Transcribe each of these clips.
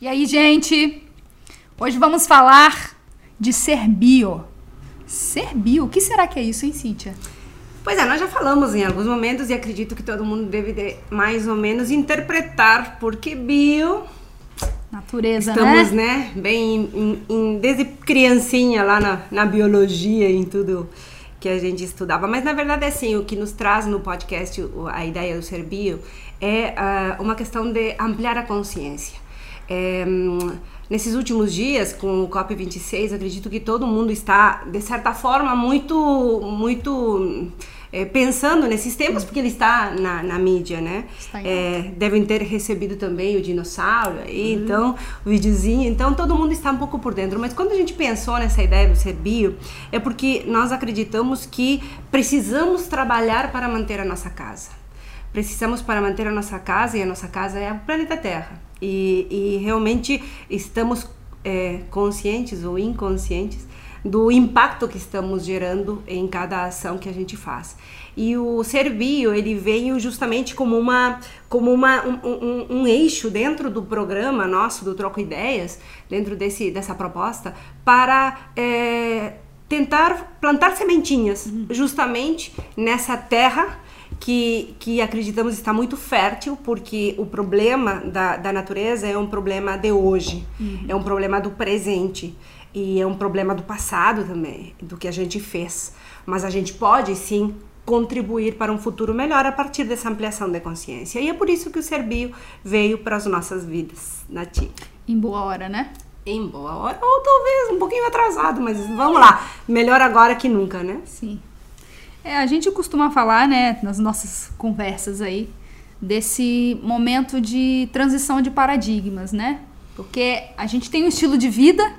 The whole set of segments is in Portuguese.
E aí, gente? Hoje vamos falar de ser bio. Ser bio, o que será que é isso, hein, Cíntia? Pois é, nós já falamos em alguns momentos e acredito que todo mundo deve de, mais ou menos interpretar porque bio Natureza, estamos, né? né, bem em, em, desde criancinha lá na, na biologia, em tudo que a gente estudava. Mas na verdade, assim, o que nos traz no podcast a ideia do ser bio é uh, uma questão de ampliar a consciência. É, nesses últimos dias, com o COP26, acredito que todo mundo está, de certa forma, muito, muito é, pensando nesses temas, porque ele está na, na mídia, né? É, devem ter recebido também o dinossauro aí, uhum. então, o videozinho. Então, todo mundo está um pouco por dentro. Mas quando a gente pensou nessa ideia do ser bio, é porque nós acreditamos que precisamos trabalhar para manter a nossa casa. Precisamos para manter a nossa casa, e a nossa casa é o planeta Terra e, e realmente estamos é, conscientes ou inconscientes do impacto que estamos gerando em cada ação que a gente faz. E o Servio, ele veio justamente como, uma, como uma, um, um, um, eixo dentro do programa nosso, do Troco Ideias, dentro desse, dessa proposta, para é, tentar plantar sementinhas uhum. justamente nessa terra que, que acreditamos está muito fértil, porque o problema da, da natureza é um problema de hoje, uhum. é um problema do presente e é um problema do passado também, do que a gente fez. Mas a gente pode sim contribuir para um futuro melhor a partir dessa ampliação de consciência. E é por isso que o Serbio veio para as nossas vidas, Nati. Em boa hora, né? Em boa hora, ou talvez um pouquinho atrasado, mas vamos lá. Melhor agora que nunca, né? Sim. É, a gente costuma falar, né, nas nossas conversas aí, desse momento de transição de paradigmas, né? Porque a gente tem um estilo de vida,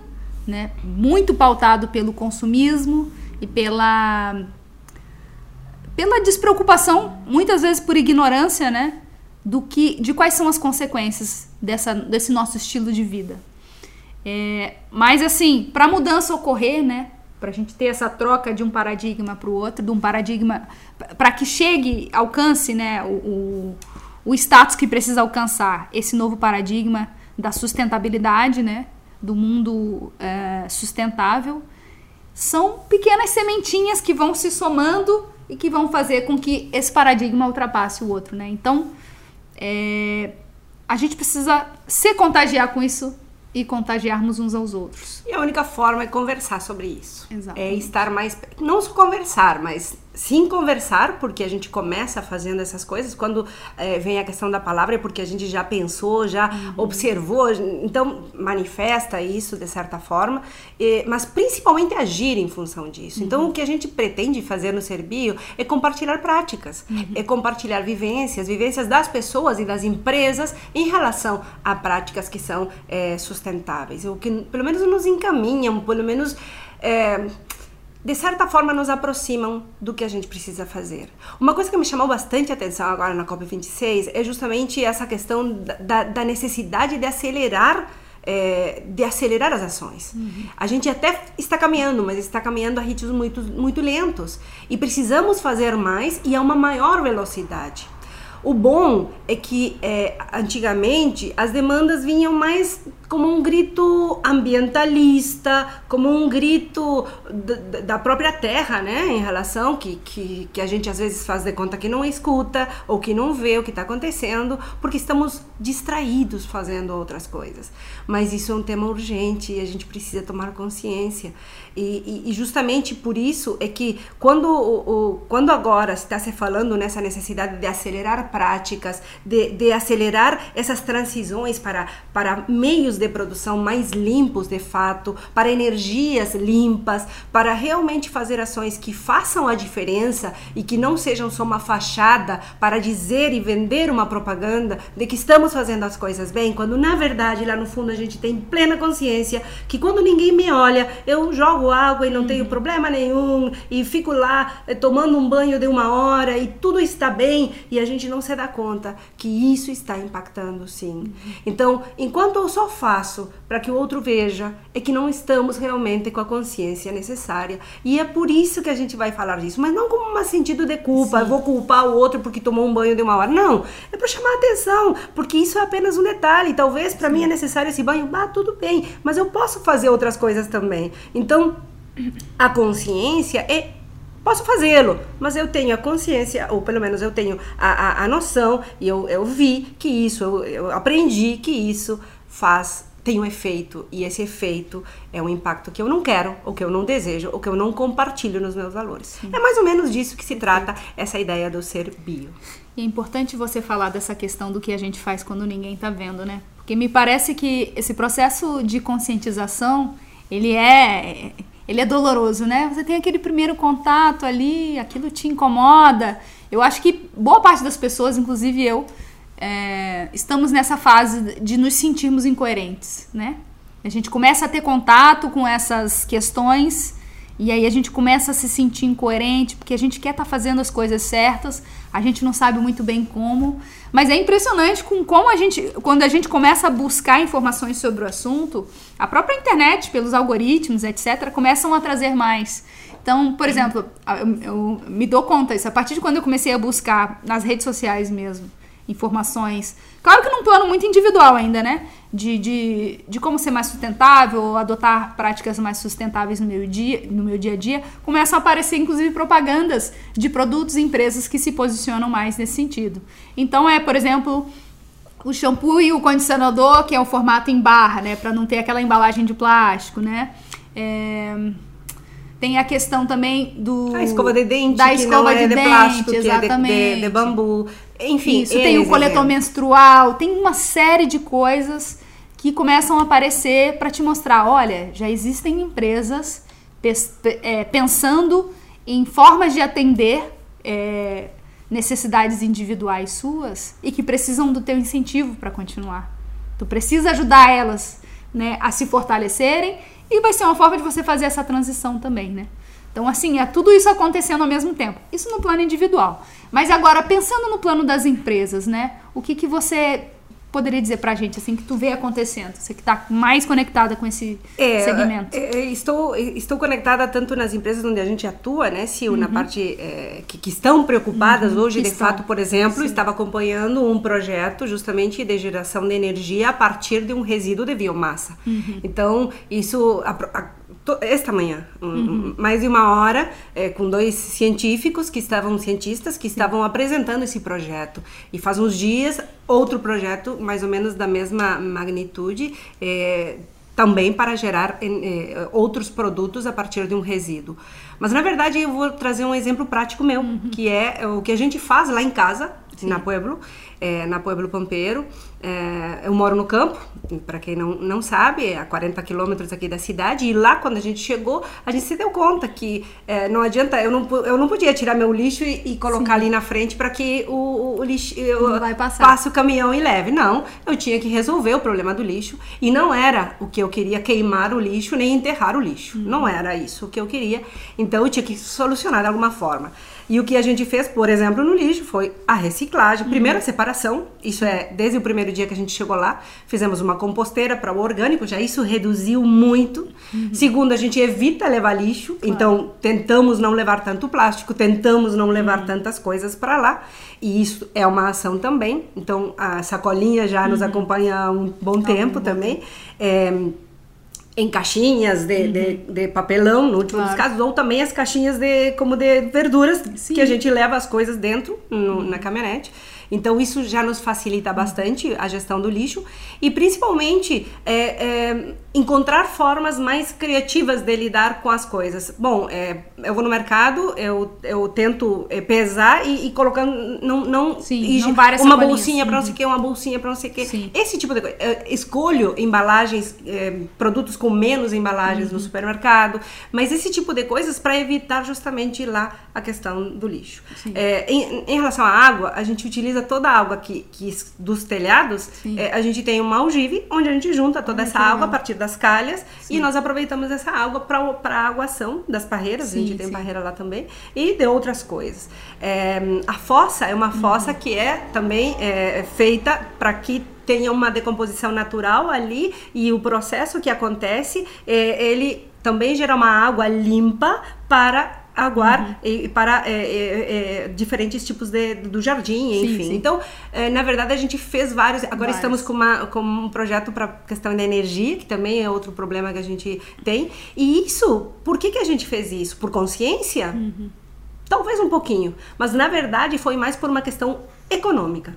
né, muito pautado pelo consumismo e pela pela despreocupação, muitas vezes por ignorância, né, do que de quais são as consequências dessa, desse nosso estilo de vida. É, mas assim, para mudança ocorrer, né, para a gente ter essa troca de um paradigma para o outro, de um paradigma para que chegue, alcance né, o, o, o, status que precisa alcançar, esse novo paradigma da sustentabilidade, né, do mundo é, sustentável, são pequenas sementinhas que vão se somando e que vão fazer com que esse paradigma ultrapasse o outro. Né? Então, é, a gente precisa se contagiar com isso e contagiarmos uns aos outros. E a única forma é conversar sobre isso. Exato. É estar mais. Não só conversar, mas sim conversar, porque a gente começa fazendo essas coisas. Quando é, vem a questão da palavra, é porque a gente já pensou, já uhum. observou, então manifesta isso de certa forma, e, mas principalmente agir em função disso. Então, uhum. Então, o que a gente pretende fazer no Serbio é compartilhar práticas, uhum. é compartilhar vivências, vivências das pessoas e das empresas em relação a práticas que são é, sustentáveis, o que pelo menos nos encaminham, pelo menos. É, de certa forma nos aproximam do que a gente precisa fazer. Uma coisa que me chamou bastante atenção agora na COP26 é justamente essa questão da, da necessidade de acelerar é, de acelerar as ações. Uhum. A gente até está caminhando, mas está caminhando a ritmos muito, muito lentos. E precisamos fazer mais e a uma maior velocidade. O bom é que é, antigamente as demandas vinham mais como um grito ambientalista, como um grito da própria terra, né, em relação que, que, que a gente às vezes faz de conta que não escuta ou que não vê o que está acontecendo, porque estamos distraídos fazendo outras coisas. Mas isso é um tema urgente e a gente precisa tomar consciência. E, e, e justamente por isso é que quando, o, o quando agora está se falando nessa necessidade de acelerar práticas, de, de acelerar essas transições para, para meios de produção mais limpos de fato, para energias limpas, para realmente fazer ações que façam a diferença e que não sejam só uma fachada para dizer e vender uma propaganda de que estamos fazendo as coisas bem, quando na verdade lá no fundo a gente tem plena consciência que quando ninguém me olha, eu jogo água e não uhum. tenho problema nenhum e fico lá eh, tomando um banho de uma hora e tudo está bem e a gente não se dá conta que isso está impactando sim. Uhum. Então, enquanto eu só falo faço para que o outro veja é que não estamos realmente com a consciência necessária. E é por isso que a gente vai falar disso, mas não como um sentido de culpa, Sim. eu vou culpar o outro porque tomou um banho de uma hora. Não, é para chamar atenção, porque isso é apenas um detalhe. Talvez para mim é necessário esse banho, ah, tudo bem, mas eu posso fazer outras coisas também. Então, a consciência é Posso fazê-lo, mas eu tenho a consciência, ou pelo menos eu tenho a, a, a noção, e eu, eu vi que isso, eu, eu aprendi que isso faz tem um efeito e esse efeito é um impacto que eu não quero, ou que eu não desejo, ou que eu não compartilho nos meus valores. Sim. É mais ou menos disso que se trata essa ideia do ser bio. E é importante você falar dessa questão do que a gente faz quando ninguém está vendo, né? Porque me parece que esse processo de conscientização, ele é ele é doloroso, né? Você tem aquele primeiro contato ali, aquilo te incomoda. Eu acho que boa parte das pessoas, inclusive eu, é, estamos nessa fase de nos sentirmos incoerentes, né? A gente começa a ter contato com essas questões e aí a gente começa a se sentir incoerente porque a gente quer estar tá fazendo as coisas certas, a gente não sabe muito bem como, mas é impressionante com como a gente, quando a gente começa a buscar informações sobre o assunto, a própria internet, pelos algoritmos, etc, começam a trazer mais. Então, por exemplo, eu, eu me dou conta isso a partir de quando eu comecei a buscar nas redes sociais mesmo informações. Claro que num plano muito individual ainda, né? De, de, de como ser mais sustentável, adotar práticas mais sustentáveis no meu, dia, no meu dia a dia, começam a aparecer, inclusive, propagandas de produtos e empresas que se posicionam mais nesse sentido. Então, é, por exemplo, o shampoo e o condicionador, que é o formato em barra, né? Para não ter aquela embalagem de plástico, né? É... Tem a questão também do. A escova de dente, da escova é de, de dente, plástico, exatamente. é de, de, de bambu. Enfim, Isso, tem o coletor menstrual, tem uma série de coisas que começam a aparecer para te mostrar: olha, já existem empresas é, pensando em formas de atender é, necessidades individuais suas e que precisam do teu incentivo para continuar. Tu precisa ajudar elas né, a se fortalecerem e vai ser uma forma de você fazer essa transição também, né? Então, assim, é tudo isso acontecendo ao mesmo tempo. Isso no plano individual. Mas agora, pensando no plano das empresas, né? O que, que você poderia dizer pra gente, assim, que tu vê acontecendo? Você que está mais conectada com esse é, segmento. É, é, estou, estou conectada tanto nas empresas onde a gente atua, né, Sil, uhum. na parte é, que, que, estão preocupadas uhum, hoje, de estão. fato, por exemplo, Sim. estava acompanhando um projeto justamente de geração de energia a partir de um resíduo de biomassa. Uhum. Então, isso... A, a, esta manhã, uhum. mais de uma hora, é, com dois científicos que estavam, cientistas, que estavam apresentando esse projeto. E faz uns dias, outro projeto, mais ou menos da mesma magnitude, é, também para gerar é, outros produtos a partir de um resíduo. Mas na verdade eu vou trazer um exemplo prático meu, uhum. que é o que a gente faz lá em casa, Sim. na Pueblo, é, na Pueblo Pampeiro. É, eu moro no campo, para quem não, não sabe, é a 40 quilômetros aqui da cidade. E lá, quando a gente chegou, a gente se deu conta que é, não adianta, eu não, eu não podia tirar meu lixo e, e colocar Sim. ali na frente para que o, o lixo passe o caminhão e leve. Não, eu tinha que resolver o problema do lixo. E não era o que eu queria queimar o lixo nem enterrar o lixo. Hum. Não era isso o que eu queria. Então eu tinha que solucionar de alguma forma. E o que a gente fez, por exemplo, no lixo foi a reciclagem. Uhum. Primeiro a separação, isso é desde o primeiro dia que a gente chegou lá, fizemos uma composteira para o orgânico, já isso reduziu muito. Uhum. Segundo, a gente evita levar lixo, claro. então tentamos não levar tanto plástico, tentamos não levar uhum. tantas coisas para lá. E isso é uma ação também. Então a sacolinha já nos uhum. acompanha há um bom tempo também. É, em caixinhas de, uhum. de, de, papelão, no último claro. dos casos, ou também as caixinhas de como de verduras, Sim. que a gente leva as coisas dentro no, na caminhonete. Então isso já nos facilita bastante a gestão do lixo e principalmente é, é, encontrar formas mais criativas de lidar com as coisas. Bom, é, eu vou no mercado, eu, eu tento é, pesar e, e colocando não não, Sim, e, não uma bolsinha para não sei o que, uma bolsinha para não sei o que. Sim. Esse tipo de coisa. Eu escolho embalagens, é, produtos com menos embalagens uhum. no supermercado, mas esse tipo de coisas para evitar justamente lá a questão do lixo. É, em, em relação à água, a gente utiliza utiliza toda a água que, que dos telhados, é, a gente tem uma aljibe onde a gente junta toda essa água a partir das calhas sim. e nós aproveitamos essa água para a aguação das parreiras, sim, a gente tem sim. parreira lá também, e de outras coisas. É, a fossa é uma fossa uhum. que é também é, feita para que tenha uma decomposição natural ali e o processo que acontece, é, ele também gera uma água limpa para aguar uhum. e, para é, é, é, diferentes tipos de, do jardim, enfim. Sim, sim. Então, é, na verdade, a gente fez vários. Agora vários. estamos com, uma, com um projeto para questão da energia, que também é outro problema que a gente tem. E isso, por que, que a gente fez isso? Por consciência? Uhum. Talvez um pouquinho, mas na verdade foi mais por uma questão econômica.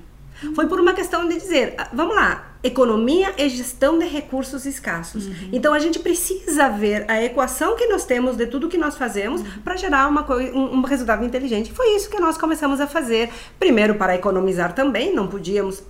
Foi por uma questão de dizer, ah, vamos lá, economia e gestão de recursos escassos. Uhum. Então a gente precisa ver a equação que nós temos de tudo que nós fazemos uhum. para gerar uma um, um resultado inteligente. Foi isso que nós começamos a fazer. Primeiro para economizar também, não podíamos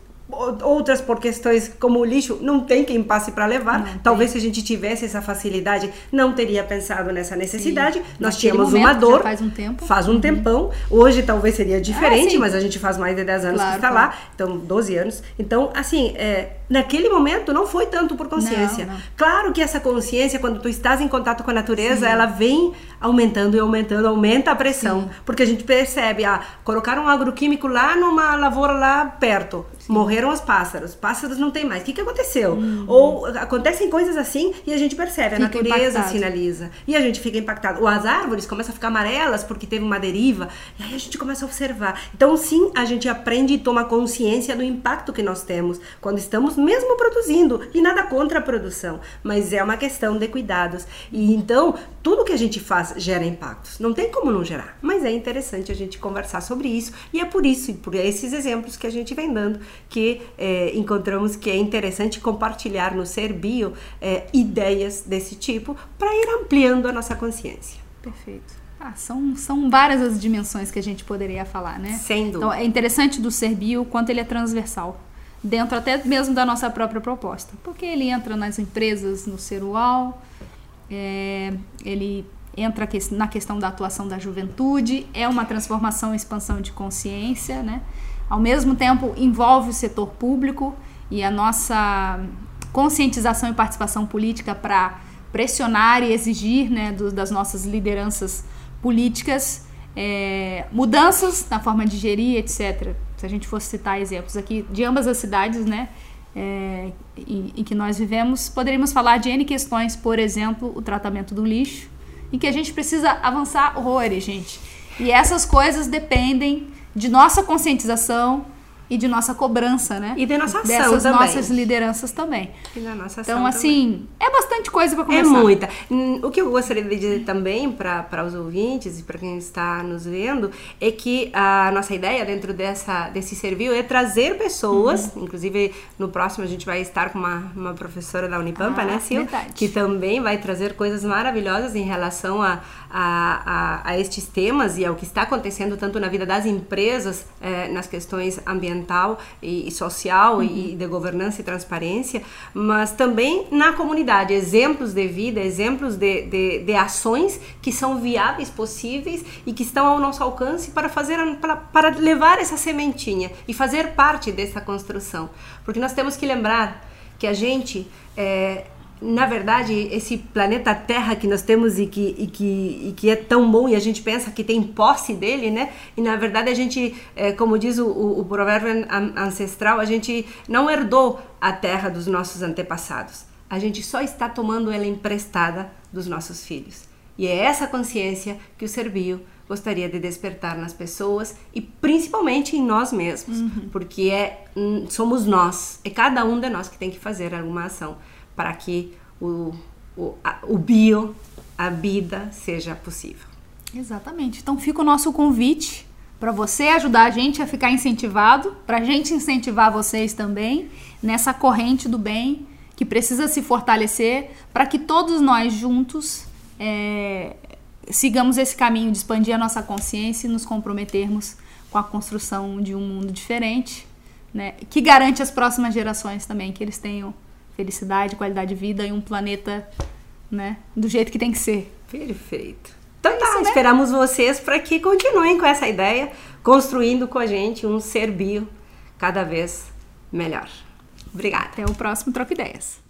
outras por questões como o lixo não tem quem passe para levar. Não Talvez se a gente tivesse essa facilidade, não teria pensado nessa necessidade. Sim. Nós Naquele tínhamos uma dor. Faz um tempo. Faz um uhum. tempão. Hoje talvez seria diferente, ah, mas a gente faz mais de 10 anos claro, que está claro. lá, então 12 anos. Então, assim, é, naquele momento não foi tanto por consciência. Não, não. Claro que essa consciência, quando tu estás em contato com a natureza, Sim. ela vem aumentando e aumentando, aumenta a pressão. Sim. Porque a gente percebe, ah, colocaram um agroquímico lá numa lavoura lá perto. Sim. Morreram os pássaros. Pássaros não tem mais. O que, que aconteceu? Uhum. Ou acontecem coisas assim e a gente percebe, fica a natureza impactado. sinaliza. E a gente fica impactado. Ou as árvores começam a ficar amarelas porque teve uma deriva. E aí a gente começa a observar. Então, sim, a gente aprende e toma consciência do impacto que nós temos quando estamos mesmo produzindo. E nada contra a produção. Mas é uma questão de cuidados. E então, tudo que a gente faz gera impactos. Não tem como não gerar. Mas é interessante a gente conversar sobre isso. E é por isso e por esses exemplos que a gente vem dando que é, encontramos que é interessante compartilhar no Ser Bio é, ideias desse tipo para ir ampliando a nossa consciência. Perfeito. Ah, são, são várias as dimensões que a gente poderia falar, né? Sem dúvida. Então, é interessante do Ser Bio quanto ele é transversal, dentro até mesmo da nossa própria proposta. Porque ele entra nas empresas, no Ser UAU, é, ele entra na questão da atuação da juventude, é uma transformação e expansão de consciência, né? Ao mesmo tempo, envolve o setor público e a nossa conscientização e participação política para pressionar e exigir né, do, das nossas lideranças políticas é, mudanças na forma de gerir, etc. Se a gente fosse citar exemplos aqui de ambas as cidades, né, é, em, em, que nós vivemos, poderíamos falar de N questões, por exemplo, o tratamento do lixo, em que a gente precisa avançar horrores, gente. E essas coisas dependem de nossa conscientização e de nossa cobrança, né? E de nossa ação Dessas também. nossas lideranças também. E da nossa ação Então, assim, também. é bastante coisa para começar. É muita. O que eu gostaria de dizer também para os ouvintes e para quem está nos vendo é que a nossa ideia dentro dessa, desse serviço é trazer pessoas, uhum. inclusive no próximo a gente vai estar com uma, uma professora da Unipampa, ah, né, Sil? Verdade. Que também vai trazer coisas maravilhosas em relação a, a, a, a estes temas e ao que está acontecendo tanto na vida das empresas, eh, nas questões ambiental e, e social uhum. e de governança e transparência, mas também na comunidade, exemplos de vida, exemplos de, de, de ações que são viáveis, possíveis e que estão ao nosso alcance para fazer para, para levar essa sementinha e fazer parte dessa construção, porque nós temos que lembrar que a gente é, na verdade, esse planeta Terra que nós temos e que, e que, e que é tão bom e a gente pensa que tem posse dele, né? E na verdade a gente, é, como diz o, o, o provérbio ancestral, a gente não herdou a terra dos nossos antepassados. A gente só está tomando ela emprestada dos nossos filhos. E é essa consciência que o Servio gostaria de despertar nas pessoas e principalmente em nós mesmos, uhum. porque é hum, somos nós, é cada um de nós que tem que fazer alguma ação para que o, o, a, o bio, a vida, seja possível. Exatamente. Então fica o nosso convite para você ajudar a gente a ficar incentivado, para a gente incentivar vocês também nessa corrente do bem que precisa se fortalecer para que todos nós juntos é, sigamos esse caminho de expandir a nossa consciência e nos comprometermos com a construção de um mundo diferente, né, que garante às próximas gerações também que eles tenham felicidade, qualidade de vida e um planeta, né, do jeito que tem que ser. Perfeito. Então tá, né? esperamos vocês para que continuem com essa ideia, construindo com a gente um ser bio cada vez melhor. Obrigada. Até o próximo Troca Ideias.